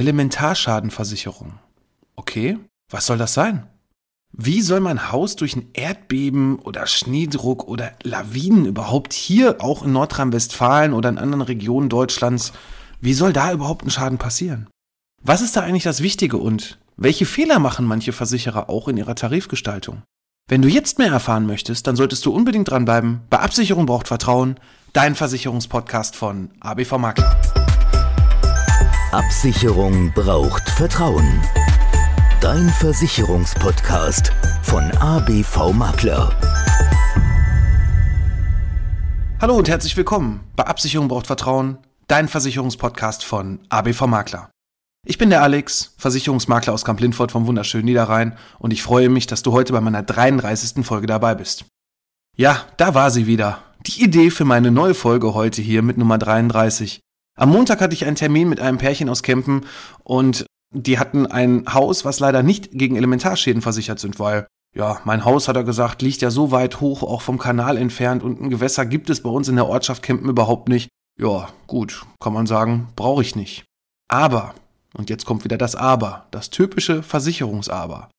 Elementarschadenversicherung. Okay, was soll das sein? Wie soll mein Haus durch ein Erdbeben oder Schneedruck oder Lawinen überhaupt hier, auch in Nordrhein-Westfalen oder in anderen Regionen Deutschlands, wie soll da überhaupt ein Schaden passieren? Was ist da eigentlich das Wichtige und welche Fehler machen manche Versicherer auch in ihrer Tarifgestaltung? Wenn du jetzt mehr erfahren möchtest, dann solltest du unbedingt dranbleiben. Bei Absicherung braucht Vertrauen, dein Versicherungspodcast von ABV Makler. Absicherung braucht Vertrauen. Dein Versicherungspodcast von ABV Makler. Hallo und herzlich willkommen bei Absicherung braucht Vertrauen, dein Versicherungspodcast von ABV Makler. Ich bin der Alex, Versicherungsmakler aus Kamp-Lindfort vom wunderschönen Niederrhein und ich freue mich, dass du heute bei meiner 33. Folge dabei bist. Ja, da war sie wieder. Die Idee für meine neue Folge heute hier mit Nummer 33. Am Montag hatte ich einen Termin mit einem Pärchen aus Kempen und die hatten ein Haus, was leider nicht gegen Elementarschäden versichert sind, weil ja, mein Haus, hat er gesagt, liegt ja so weit hoch, auch vom Kanal entfernt und ein Gewässer gibt es bei uns in der Ortschaft Kempen überhaupt nicht. Ja, gut, kann man sagen, brauche ich nicht. Aber, und jetzt kommt wieder das Aber, das typische Versicherungsaber.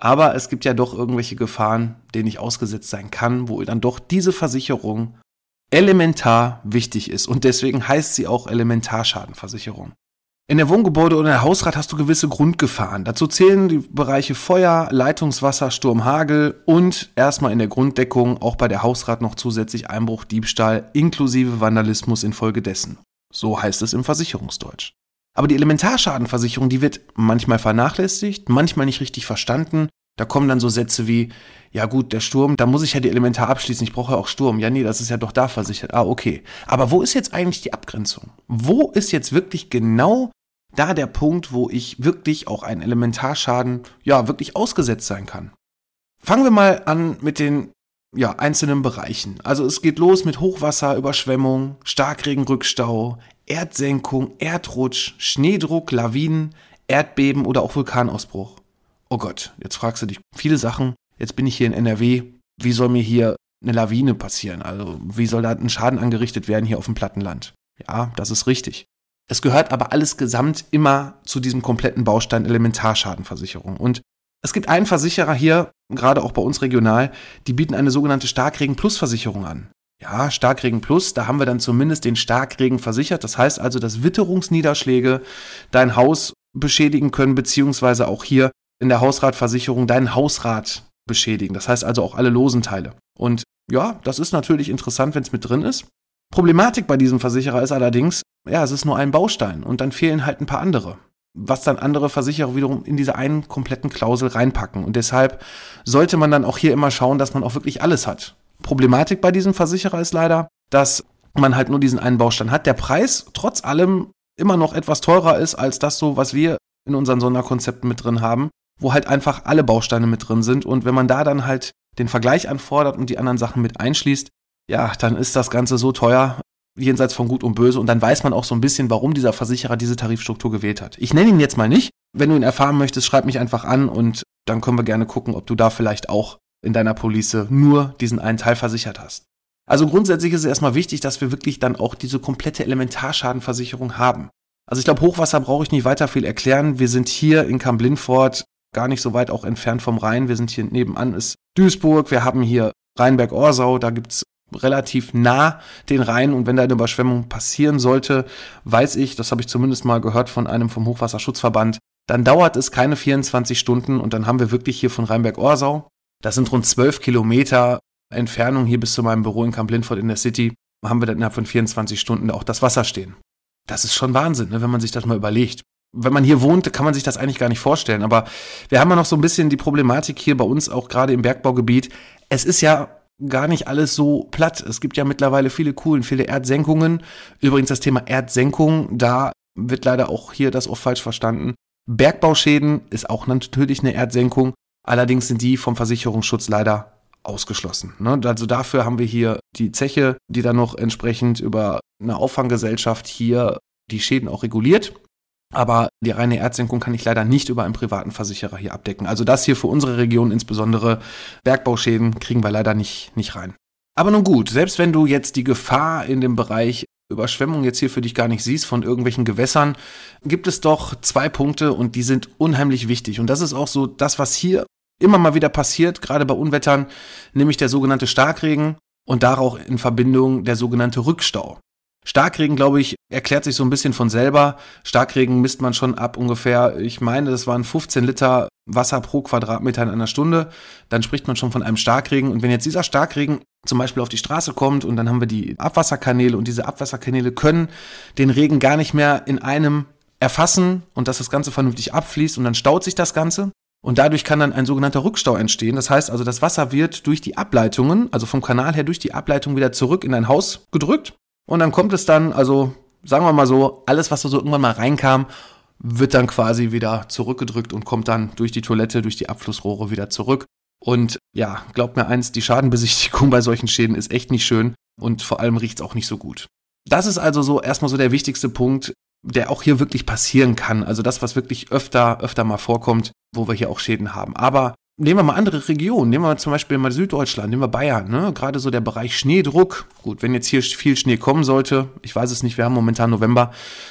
Aber es gibt ja doch irgendwelche Gefahren, denen ich ausgesetzt sein kann, wo dann doch diese Versicherung elementar wichtig ist und deswegen heißt sie auch Elementarschadenversicherung. In der Wohngebäude oder der Hausrat hast du gewisse Grundgefahren. Dazu zählen die Bereiche Feuer, Leitungswasser, Sturm, Hagel und erstmal in der Grunddeckung auch bei der Hausrat noch zusätzlich Einbruch, Diebstahl inklusive Vandalismus infolgedessen. So heißt es im Versicherungsdeutsch. Aber die Elementarschadenversicherung, die wird manchmal vernachlässigt, manchmal nicht richtig verstanden da kommen dann so Sätze wie, ja gut, der Sturm, da muss ich ja die Elementar abschließen, ich brauche ja auch Sturm. Ja, nee, das ist ja doch da versichert. Ah, okay. Aber wo ist jetzt eigentlich die Abgrenzung? Wo ist jetzt wirklich genau da der Punkt, wo ich wirklich auch einen Elementarschaden, ja, wirklich ausgesetzt sein kann? Fangen wir mal an mit den ja, einzelnen Bereichen. Also es geht los mit Hochwasser, Überschwemmung, Starkregenrückstau, Erdsenkung, Erdrutsch, Schneedruck, Lawinen, Erdbeben oder auch Vulkanausbruch oh Gott, jetzt fragst du dich viele Sachen, jetzt bin ich hier in NRW, wie soll mir hier eine Lawine passieren? Also wie soll da ein Schaden angerichtet werden hier auf dem Plattenland? Ja, das ist richtig. Es gehört aber alles gesamt immer zu diesem kompletten Baustein Elementarschadenversicherung. Und es gibt einen Versicherer hier, gerade auch bei uns regional, die bieten eine sogenannte Starkregen-Plus-Versicherung an. Ja, Starkregen Plus, da haben wir dann zumindest den Starkregen versichert. Das heißt also, dass Witterungsniederschläge dein Haus beschädigen können, beziehungsweise auch hier in der Hausratversicherung deinen Hausrat beschädigen. Das heißt also auch alle losen Teile. Und ja, das ist natürlich interessant, wenn es mit drin ist. Problematik bei diesem Versicherer ist allerdings, ja, es ist nur ein Baustein und dann fehlen halt ein paar andere. Was dann andere Versicherer wiederum in diese einen kompletten Klausel reinpacken. Und deshalb sollte man dann auch hier immer schauen, dass man auch wirklich alles hat. Problematik bei diesem Versicherer ist leider, dass man halt nur diesen einen Baustein hat. Der Preis trotz allem immer noch etwas teurer ist als das so, was wir in unseren Sonderkonzepten mit drin haben wo halt einfach alle Bausteine mit drin sind. Und wenn man da dann halt den Vergleich anfordert und die anderen Sachen mit einschließt, ja, dann ist das Ganze so teuer, jenseits von Gut und Böse. Und dann weiß man auch so ein bisschen, warum dieser Versicherer diese Tarifstruktur gewählt hat. Ich nenne ihn jetzt mal nicht. Wenn du ihn erfahren möchtest, schreib mich einfach an und dann können wir gerne gucken, ob du da vielleicht auch in deiner Police nur diesen einen Teil versichert hast. Also grundsätzlich ist es erstmal wichtig, dass wir wirklich dann auch diese komplette Elementarschadenversicherung haben. Also ich glaube, Hochwasser brauche ich nicht weiter viel erklären. Wir sind hier in Kamp-Lindfort gar nicht so weit auch entfernt vom Rhein. Wir sind hier nebenan, ist Duisburg. Wir haben hier Rheinberg-Orsau. Da gibt's relativ nah den Rhein und wenn da eine Überschwemmung passieren sollte, weiß ich, das habe ich zumindest mal gehört von einem vom Hochwasserschutzverband, dann dauert es keine 24 Stunden und dann haben wir wirklich hier von Rheinberg-Orsau, das sind rund 12 Kilometer Entfernung hier bis zu meinem Büro in Kamp-Lindfort in der City, haben wir dann innerhalb von 24 Stunden auch das Wasser stehen. Das ist schon Wahnsinn, ne, wenn man sich das mal überlegt. Wenn man hier wohnt, kann man sich das eigentlich gar nicht vorstellen. Aber wir haben ja noch so ein bisschen die Problematik hier bei uns, auch gerade im Bergbaugebiet. Es ist ja gar nicht alles so platt. Es gibt ja mittlerweile viele coolen, viele Erdsenkungen. Übrigens das Thema Erdsenkung, da wird leider auch hier das oft falsch verstanden. Bergbauschäden ist auch natürlich eine Erdsenkung. Allerdings sind die vom Versicherungsschutz leider ausgeschlossen. Ne? Also dafür haben wir hier die Zeche, die dann noch entsprechend über eine Auffanggesellschaft hier die Schäden auch reguliert. Aber die reine Erdsenkung kann ich leider nicht über einen privaten Versicherer hier abdecken. Also das hier für unsere Region, insbesondere Bergbauschäden, kriegen wir leider nicht, nicht rein. Aber nun gut, selbst wenn du jetzt die Gefahr in dem Bereich Überschwemmung jetzt hier für dich gar nicht siehst von irgendwelchen Gewässern, gibt es doch zwei Punkte und die sind unheimlich wichtig. Und das ist auch so das, was hier immer mal wieder passiert, gerade bei Unwettern, nämlich der sogenannte Starkregen und darauf in Verbindung der sogenannte Rückstau. Starkregen, glaube ich, erklärt sich so ein bisschen von selber. Starkregen misst man schon ab ungefähr, ich meine, das waren 15 Liter Wasser pro Quadratmeter in einer Stunde. Dann spricht man schon von einem Starkregen. Und wenn jetzt dieser Starkregen zum Beispiel auf die Straße kommt und dann haben wir die Abwasserkanäle und diese Abwasserkanäle können den Regen gar nicht mehr in einem erfassen und dass das Ganze vernünftig abfließt und dann staut sich das Ganze. Und dadurch kann dann ein sogenannter Rückstau entstehen. Das heißt also, das Wasser wird durch die Ableitungen, also vom Kanal her durch die Ableitung wieder zurück in ein Haus gedrückt. Und dann kommt es dann, also sagen wir mal so, alles, was da so irgendwann mal reinkam, wird dann quasi wieder zurückgedrückt und kommt dann durch die Toilette, durch die Abflussrohre wieder zurück. Und ja, glaubt mir eins, die Schadenbesichtigung bei solchen Schäden ist echt nicht schön und vor allem riecht es auch nicht so gut. Das ist also so erstmal so der wichtigste Punkt, der auch hier wirklich passieren kann. Also das, was wirklich öfter, öfter mal vorkommt, wo wir hier auch Schäden haben. Aber nehmen wir mal andere Regionen, nehmen wir zum Beispiel mal Süddeutschland, nehmen wir Bayern, ne? gerade so der Bereich Schneedruck. Gut, wenn jetzt hier viel Schnee kommen sollte, ich weiß es nicht, wir haben momentan November,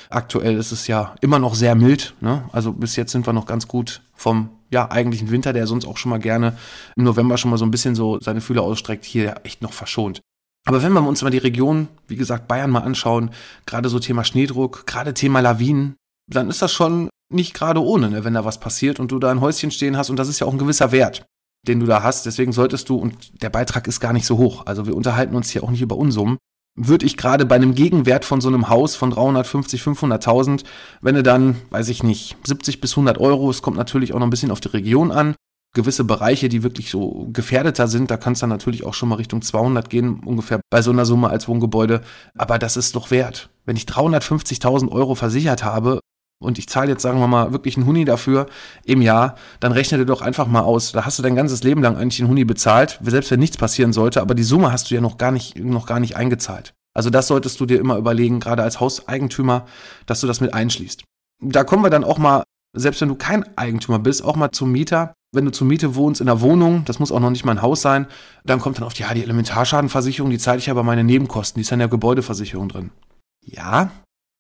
aktuell ist es ja immer noch sehr mild, ne? also bis jetzt sind wir noch ganz gut vom ja, eigentlichen Winter, der sonst auch schon mal gerne im November schon mal so ein bisschen so seine Fühler ausstreckt, hier echt noch verschont. Aber wenn wir uns mal die Region, wie gesagt, Bayern mal anschauen, gerade so Thema Schneedruck, gerade Thema Lawinen, dann ist das schon nicht gerade ohne, ne, wenn da was passiert und du da ein Häuschen stehen hast und das ist ja auch ein gewisser Wert, den du da hast. Deswegen solltest du, und der Beitrag ist gar nicht so hoch, also wir unterhalten uns hier auch nicht über Unsummen, würde ich gerade bei einem Gegenwert von so einem Haus von 350, 500.000, wenn du dann, weiß ich nicht, 70 bis 100 Euro, es kommt natürlich auch noch ein bisschen auf die Region an, gewisse Bereiche, die wirklich so gefährdeter sind, da kann es dann natürlich auch schon mal Richtung 200 gehen, ungefähr bei so einer Summe als Wohngebäude. Aber das ist doch wert. Wenn ich 350.000 Euro versichert habe und ich zahle jetzt, sagen wir mal, wirklich einen Huni dafür im Jahr, dann rechne dir doch einfach mal aus. Da hast du dein ganzes Leben lang eigentlich den Huni bezahlt, selbst wenn nichts passieren sollte, aber die Summe hast du ja noch gar nicht, noch gar nicht eingezahlt. Also das solltest du dir immer überlegen, gerade als Hauseigentümer, dass du das mit einschließt. Da kommen wir dann auch mal, selbst wenn du kein Eigentümer bist, auch mal zum Mieter. Wenn du zur Miete wohnst in einer Wohnung, das muss auch noch nicht mal ein Haus sein, dann kommt dann oft, ja, die Elementarschadenversicherung, die zahle ich aber meine Nebenkosten, die ist in der Gebäudeversicherung drin. Ja,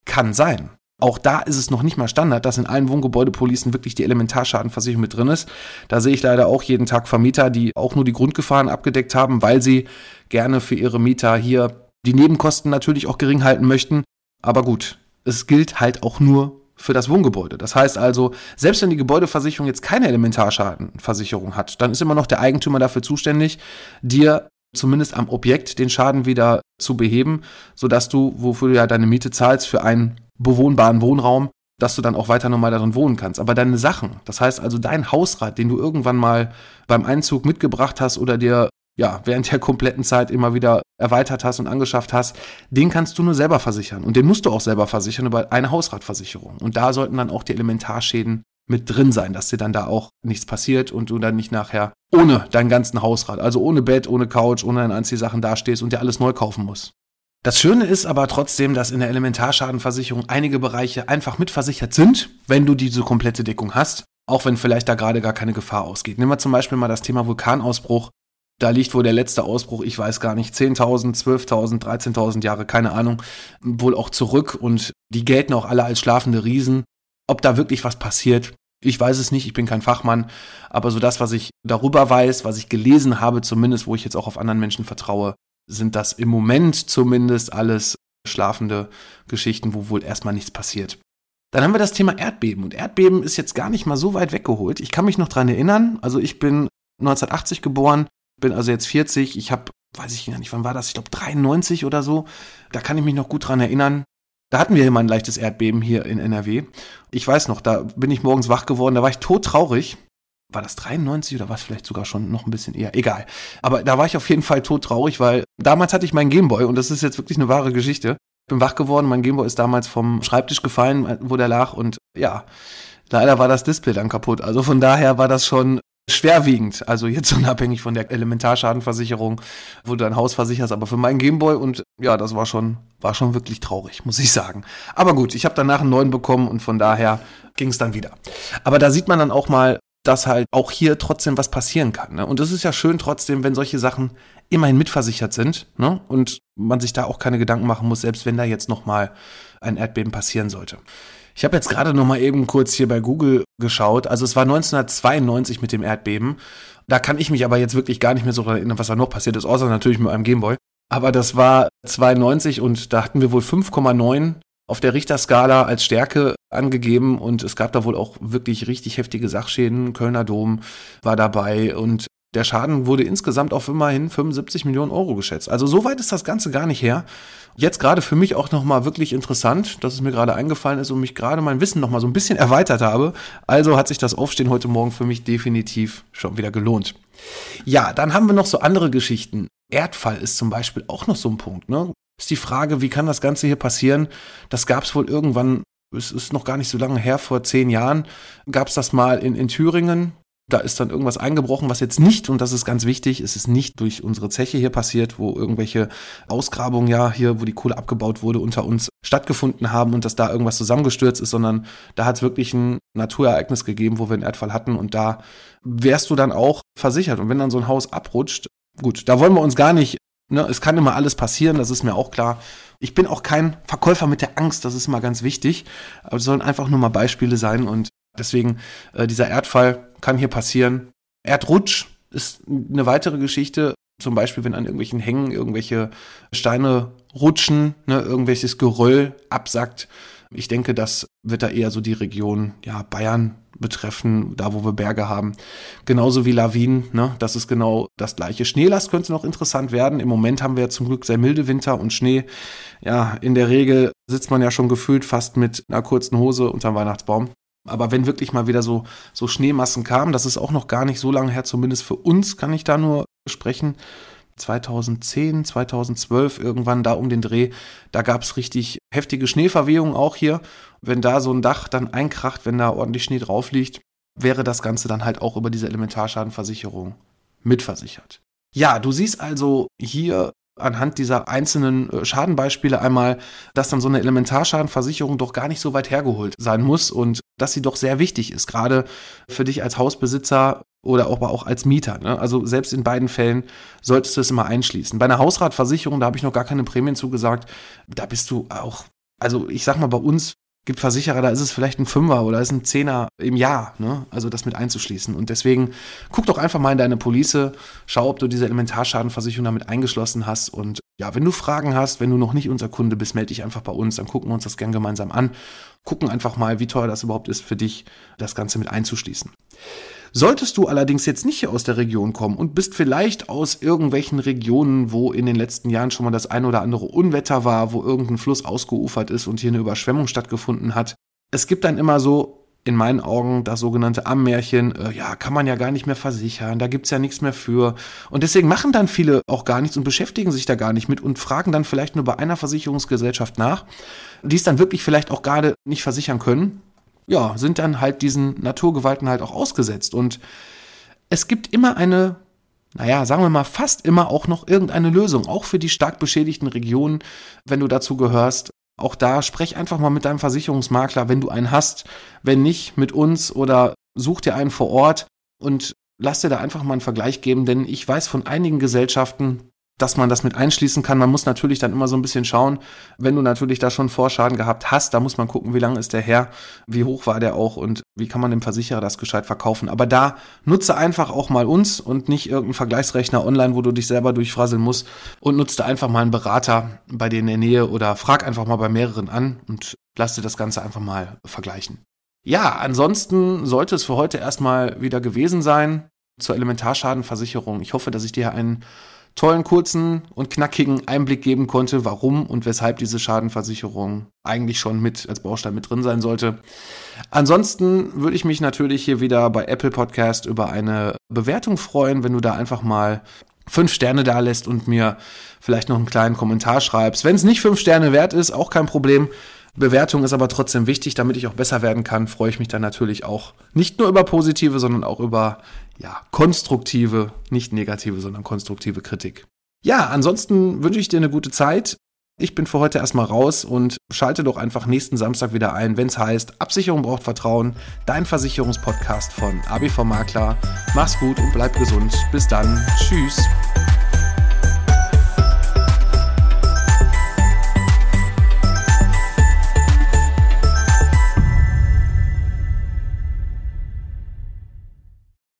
kann sein. Auch da ist es noch nicht mal Standard, dass in allen Wohngebäudepolicen wirklich die Elementarschadenversicherung mit drin ist. Da sehe ich leider auch jeden Tag Vermieter, die auch nur die Grundgefahren abgedeckt haben, weil sie gerne für ihre Mieter hier die Nebenkosten natürlich auch gering halten möchten. Aber gut, es gilt halt auch nur für das Wohngebäude. Das heißt also, selbst wenn die Gebäudeversicherung jetzt keine Elementarschadenversicherung hat, dann ist immer noch der Eigentümer dafür zuständig, dir zumindest am Objekt den Schaden wieder zu beheben, sodass du, wofür du ja deine Miete zahlst, für einen bewohnbaren Wohnraum, dass du dann auch weiter normal darin wohnen kannst. Aber deine Sachen, das heißt also dein Hausrat, den du irgendwann mal beim Einzug mitgebracht hast oder dir ja während der kompletten Zeit immer wieder erweitert hast und angeschafft hast, den kannst du nur selber versichern. Und den musst du auch selber versichern über eine Hausratversicherung. Und da sollten dann auch die Elementarschäden mit drin sein, dass dir dann da auch nichts passiert und du dann nicht nachher ohne deinen ganzen Hausrat, also ohne Bett, ohne Couch, ohne deine Anziehsachen dastehst und dir alles neu kaufen musst. Das Schöne ist aber trotzdem, dass in der Elementarschadenversicherung einige Bereiche einfach mitversichert sind, wenn du diese komplette Deckung hast, auch wenn vielleicht da gerade gar keine Gefahr ausgeht. Nehmen wir zum Beispiel mal das Thema Vulkanausbruch. Da liegt wohl der letzte Ausbruch, ich weiß gar nicht, 10.000, 12.000, 13.000 Jahre, keine Ahnung, wohl auch zurück und die gelten auch alle als schlafende Riesen. Ob da wirklich was passiert, ich weiß es nicht, ich bin kein Fachmann, aber so das, was ich darüber weiß, was ich gelesen habe, zumindest, wo ich jetzt auch auf anderen Menschen vertraue, sind das im Moment zumindest alles schlafende Geschichten, wo wohl erstmal nichts passiert. Dann haben wir das Thema Erdbeben und Erdbeben ist jetzt gar nicht mal so weit weggeholt. Ich kann mich noch dran erinnern, also ich bin 1980 geboren, bin also jetzt 40, ich habe, weiß ich gar nicht, wann war das, ich glaube 93 oder so, da kann ich mich noch gut dran erinnern. Da hatten wir immer ein leichtes Erdbeben hier in NRW. Ich weiß noch, da bin ich morgens wach geworden, da war ich todtraurig. War das 93 oder war es vielleicht sogar schon noch ein bisschen eher? Egal. Aber da war ich auf jeden Fall todtraurig, weil damals hatte ich meinen Gameboy und das ist jetzt wirklich eine wahre Geschichte. Bin wach geworden, mein Gameboy ist damals vom Schreibtisch gefallen, wo der lag und ja, leider war das Display dann kaputt. Also von daher war das schon schwerwiegend. Also jetzt unabhängig von der Elementarschadenversicherung, wo du dein Haus versicherst, aber für meinen Gameboy und ja, das war schon, war schon wirklich traurig, muss ich sagen. Aber gut, ich habe danach einen neuen bekommen und von daher ging es dann wieder. Aber da sieht man dann auch mal, dass halt auch hier trotzdem was passieren kann. Ne? Und es ist ja schön trotzdem, wenn solche Sachen immerhin mitversichert sind ne? und man sich da auch keine Gedanken machen muss, selbst wenn da jetzt nochmal ein Erdbeben passieren sollte. Ich habe jetzt gerade noch mal eben kurz hier bei Google geschaut. Also es war 1992 mit dem Erdbeben. Da kann ich mich aber jetzt wirklich gar nicht mehr so erinnern, was da noch passiert ist, außer natürlich mit einem Gameboy. Aber das war 92 und da hatten wir wohl 5,9 auf der Richterskala als Stärke angegeben und es gab da wohl auch wirklich richtig heftige Sachschäden. Kölner Dom war dabei und der Schaden wurde insgesamt auf immerhin 75 Millionen Euro geschätzt. Also so weit ist das Ganze gar nicht her. Jetzt gerade für mich auch nochmal wirklich interessant, dass es mir gerade eingefallen ist und mich gerade mein Wissen nochmal so ein bisschen erweitert habe. Also hat sich das Aufstehen heute Morgen für mich definitiv schon wieder gelohnt. Ja, dann haben wir noch so andere Geschichten. Erdfall ist zum Beispiel auch noch so ein Punkt. Ne? Ist die Frage, wie kann das Ganze hier passieren? Das gab es wohl irgendwann es ist noch gar nicht so lange her, vor zehn Jahren gab es das mal in, in Thüringen da ist dann irgendwas eingebrochen, was jetzt nicht, und das ist ganz wichtig, es ist nicht durch unsere Zeche hier passiert, wo irgendwelche Ausgrabungen ja hier, wo die Kohle abgebaut wurde, unter uns stattgefunden haben und dass da irgendwas zusammengestürzt ist, sondern da hat es wirklich ein Naturereignis gegeben, wo wir einen Erdfall hatten und da wärst du dann auch versichert. Und wenn dann so ein Haus abrutscht, gut, da wollen wir uns gar nicht, ne, es kann immer alles passieren, das ist mir auch klar. Ich bin auch kein Verkäufer mit der Angst, das ist mal ganz wichtig. Aber es sollen einfach nur mal Beispiele sein und deswegen äh, dieser Erdfall kann hier passieren. Erdrutsch ist eine weitere Geschichte. Zum Beispiel, wenn an irgendwelchen Hängen irgendwelche Steine rutschen, ne, irgendwelches Geröll absackt. Ich denke, das wird da eher so die Region ja, Bayern betreffen, da wo wir Berge haben. Genauso wie Lawinen, ne? das ist genau das gleiche. Schneelast könnte noch interessant werden. Im Moment haben wir ja zum Glück sehr milde Winter und Schnee. Ja, in der Regel sitzt man ja schon gefühlt fast mit einer kurzen Hose unterm Weihnachtsbaum. Aber wenn wirklich mal wieder so, so Schneemassen kamen, das ist auch noch gar nicht so lange her, zumindest für uns kann ich da nur sprechen. 2010, 2012, irgendwann da um den Dreh, da gab es richtig heftige Schneeverwehungen auch hier. Wenn da so ein Dach dann einkracht, wenn da ordentlich Schnee drauf liegt, wäre das Ganze dann halt auch über diese Elementarschadenversicherung mitversichert. Ja, du siehst also hier anhand dieser einzelnen äh, Schadenbeispiele einmal, dass dann so eine Elementarschadenversicherung doch gar nicht so weit hergeholt sein muss und dass sie doch sehr wichtig ist, gerade für dich als Hausbesitzer oder aber auch als Mieter. Ne? Also selbst in beiden Fällen solltest du es immer einschließen. Bei einer Hausratversicherung, da habe ich noch gar keine Prämien zugesagt, da bist du auch, also ich sag mal, bei uns gibt Versicherer, da ist es vielleicht ein Fünfer oder ist ein Zehner im Jahr, ne? Also das mit einzuschließen. Und deswegen guck doch einfach mal in deine Police, schau, ob du diese Elementarschadenversicherung damit eingeschlossen hast. Und ja, wenn du Fragen hast, wenn du noch nicht unser Kunde bist, melde dich einfach bei uns, dann gucken wir uns das gern gemeinsam an. Gucken einfach mal, wie teuer das überhaupt ist für dich, das Ganze mit einzuschließen. Solltest du allerdings jetzt nicht hier aus der Region kommen und bist vielleicht aus irgendwelchen Regionen, wo in den letzten Jahren schon mal das ein oder andere Unwetter war, wo irgendein Fluss ausgeufert ist und hier eine Überschwemmung stattgefunden hat, es gibt dann immer so in meinen Augen das sogenannte Ammärchen, äh, ja, kann man ja gar nicht mehr versichern, da gibt's ja nichts mehr für. Und deswegen machen dann viele auch gar nichts und beschäftigen sich da gar nicht mit und fragen dann vielleicht nur bei einer Versicherungsgesellschaft nach, die es dann wirklich vielleicht auch gerade nicht versichern können ja, sind dann halt diesen Naturgewalten halt auch ausgesetzt. Und es gibt immer eine, naja, sagen wir mal, fast immer auch noch irgendeine Lösung, auch für die stark beschädigten Regionen, wenn du dazu gehörst. Auch da sprech einfach mal mit deinem Versicherungsmakler, wenn du einen hast. Wenn nicht, mit uns oder such dir einen vor Ort und lass dir da einfach mal einen Vergleich geben, denn ich weiß von einigen Gesellschaften, dass man das mit einschließen kann. Man muss natürlich dann immer so ein bisschen schauen, wenn du natürlich da schon Vorschaden gehabt hast, da muss man gucken, wie lange ist der her, wie hoch war der auch und wie kann man dem Versicherer das gescheit verkaufen. Aber da nutze einfach auch mal uns und nicht irgendeinen Vergleichsrechner online, wo du dich selber durchfrasseln musst und nutze einfach mal einen Berater bei dir in der Nähe oder frag einfach mal bei mehreren an und lass dir das Ganze einfach mal vergleichen. Ja, ansonsten sollte es für heute erstmal wieder gewesen sein zur Elementarschadenversicherung. Ich hoffe, dass ich dir einen tollen, kurzen und knackigen Einblick geben konnte, warum und weshalb diese Schadenversicherung eigentlich schon mit als Baustein mit drin sein sollte. Ansonsten würde ich mich natürlich hier wieder bei Apple Podcast über eine Bewertung freuen, wenn du da einfach mal fünf Sterne da lässt und mir vielleicht noch einen kleinen Kommentar schreibst. Wenn es nicht fünf Sterne wert ist, auch kein Problem. Bewertung ist aber trotzdem wichtig, damit ich auch besser werden kann, freue ich mich dann natürlich auch nicht nur über positive, sondern auch über ja, konstruktive, nicht negative, sondern konstruktive Kritik. Ja, ansonsten wünsche ich dir eine gute Zeit. Ich bin für heute erstmal raus und schalte doch einfach nächsten Samstag wieder ein, wenn es heißt, Absicherung braucht Vertrauen, dein Versicherungspodcast von ABV Makler. Mach's gut und bleib gesund. Bis dann. Tschüss.